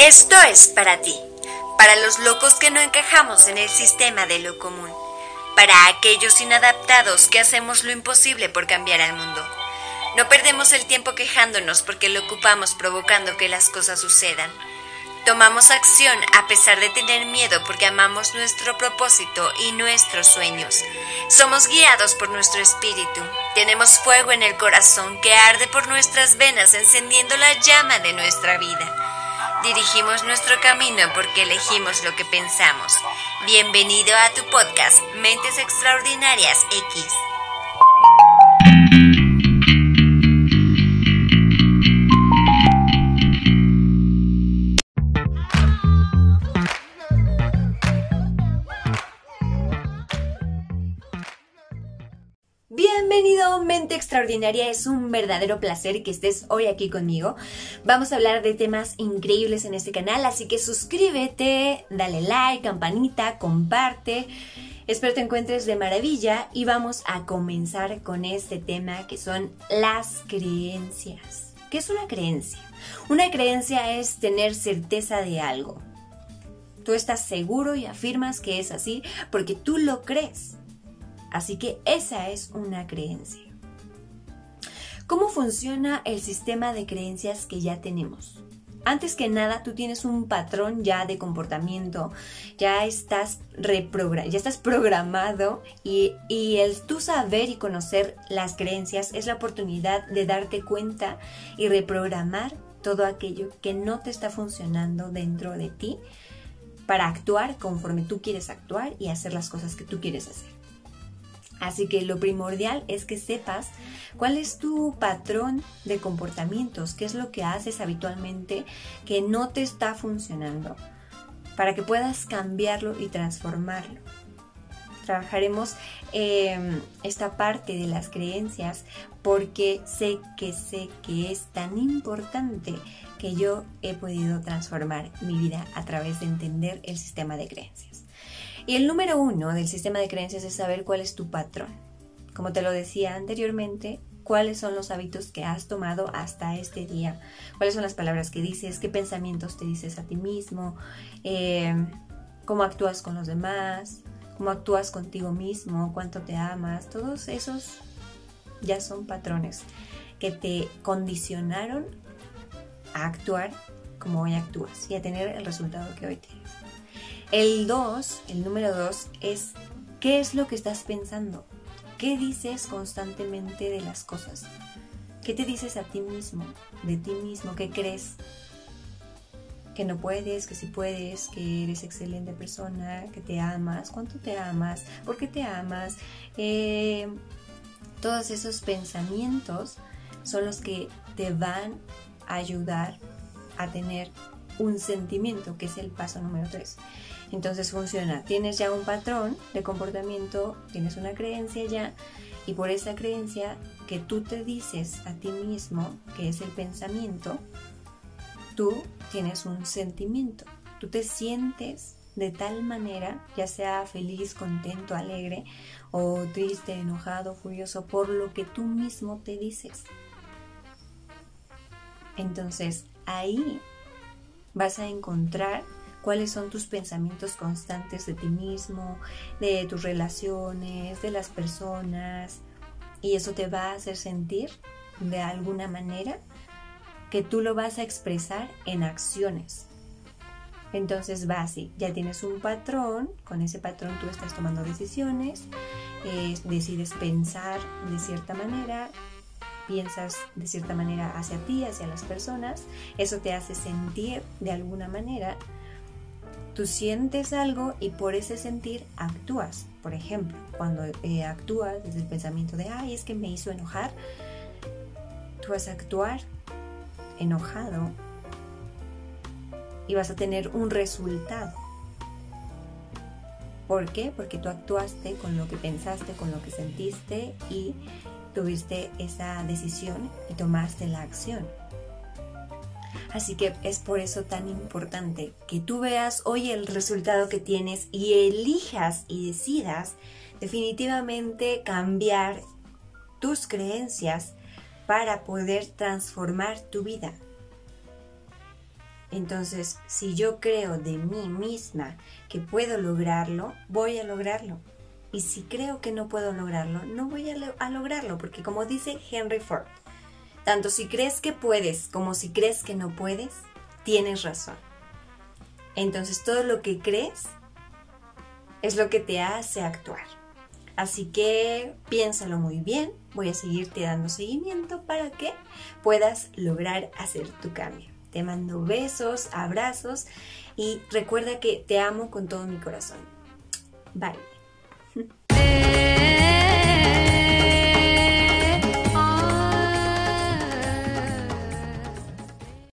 Esto es para ti, para los locos que no encajamos en el sistema de lo común, para aquellos inadaptados que hacemos lo imposible por cambiar al mundo. No perdemos el tiempo quejándonos porque lo ocupamos provocando que las cosas sucedan. Tomamos acción a pesar de tener miedo porque amamos nuestro propósito y nuestros sueños. Somos guiados por nuestro espíritu. Tenemos fuego en el corazón que arde por nuestras venas encendiendo la llama de nuestra vida. Dirigimos nuestro camino porque elegimos lo que pensamos. Bienvenido a tu podcast Mentes Extraordinarias X. Mente extraordinaria. Es un verdadero placer que estés hoy aquí conmigo. Vamos a hablar de temas increíbles en este canal, así que suscríbete, dale like, campanita, comparte. Espero te encuentres de maravilla y vamos a comenzar con este tema que son las creencias. ¿Qué es una creencia? Una creencia es tener certeza de algo. Tú estás seguro y afirmas que es así porque tú lo crees. Así que esa es una creencia. ¿Cómo funciona el sistema de creencias que ya tenemos? Antes que nada, tú tienes un patrón ya de comportamiento, ya estás, ya estás programado y, y el tú saber y conocer las creencias es la oportunidad de darte cuenta y reprogramar todo aquello que no te está funcionando dentro de ti para actuar conforme tú quieres actuar y hacer las cosas que tú quieres hacer. Así que lo primordial es que sepas cuál es tu patrón de comportamientos, qué es lo que haces habitualmente que no te está funcionando, para que puedas cambiarlo y transformarlo. Trabajaremos em, esta parte de las creencias porque sé que sé que es tan importante que yo he podido transformar mi vida a través de entender el sistema de creencias. Y el número uno del sistema de creencias es saber cuál es tu patrón. Como te lo decía anteriormente, cuáles son los hábitos que has tomado hasta este día, cuáles son las palabras que dices, qué pensamientos te dices a ti mismo, eh, cómo actúas con los demás, cómo actúas contigo mismo, cuánto te amas, todos esos ya son patrones que te condicionaron a actuar como hoy actúas y a tener el resultado que hoy tienes. El 2, el número 2, es qué es lo que estás pensando. ¿Qué dices constantemente de las cosas? ¿Qué te dices a ti mismo, de ti mismo? ¿Qué crees? Que no puedes, que sí puedes, que eres excelente persona, que te amas, cuánto te amas, por qué te amas. Eh, todos esos pensamientos son los que te van a ayudar a tener un sentimiento, que es el paso número 3. Entonces funciona, tienes ya un patrón de comportamiento, tienes una creencia ya, y por esa creencia que tú te dices a ti mismo, que es el pensamiento, tú tienes un sentimiento, tú te sientes de tal manera, ya sea feliz, contento, alegre o triste, enojado, furioso, por lo que tú mismo te dices. Entonces ahí vas a encontrar cuáles son tus pensamientos constantes de ti mismo, de tus relaciones, de las personas, y eso te va a hacer sentir de alguna manera que tú lo vas a expresar en acciones. Entonces va así, ya tienes un patrón, con ese patrón tú estás tomando decisiones, decides pensar de cierta manera, piensas de cierta manera hacia ti, hacia las personas, eso te hace sentir de alguna manera Tú sientes algo y por ese sentir actúas. Por ejemplo, cuando eh, actúas desde el pensamiento de, ay, es que me hizo enojar, tú vas a actuar enojado y vas a tener un resultado. ¿Por qué? Porque tú actuaste con lo que pensaste, con lo que sentiste y tuviste esa decisión y tomaste la acción. Así que es por eso tan importante que tú veas hoy el resultado que tienes y elijas y decidas definitivamente cambiar tus creencias para poder transformar tu vida. Entonces, si yo creo de mí misma que puedo lograrlo, voy a lograrlo. Y si creo que no puedo lograrlo, no voy a, lograrlo, porque como dice Henry Ford, tanto si crees que puedes como si crees que no puedes, tienes razón. Entonces todo lo que crees es lo que te hace actuar. Así que piénsalo muy bien, voy a seguirte dando seguimiento para que puedas lograr hacer tu cambio. Te mando besos, abrazos y recuerda que te amo con todo mi corazón. Bye.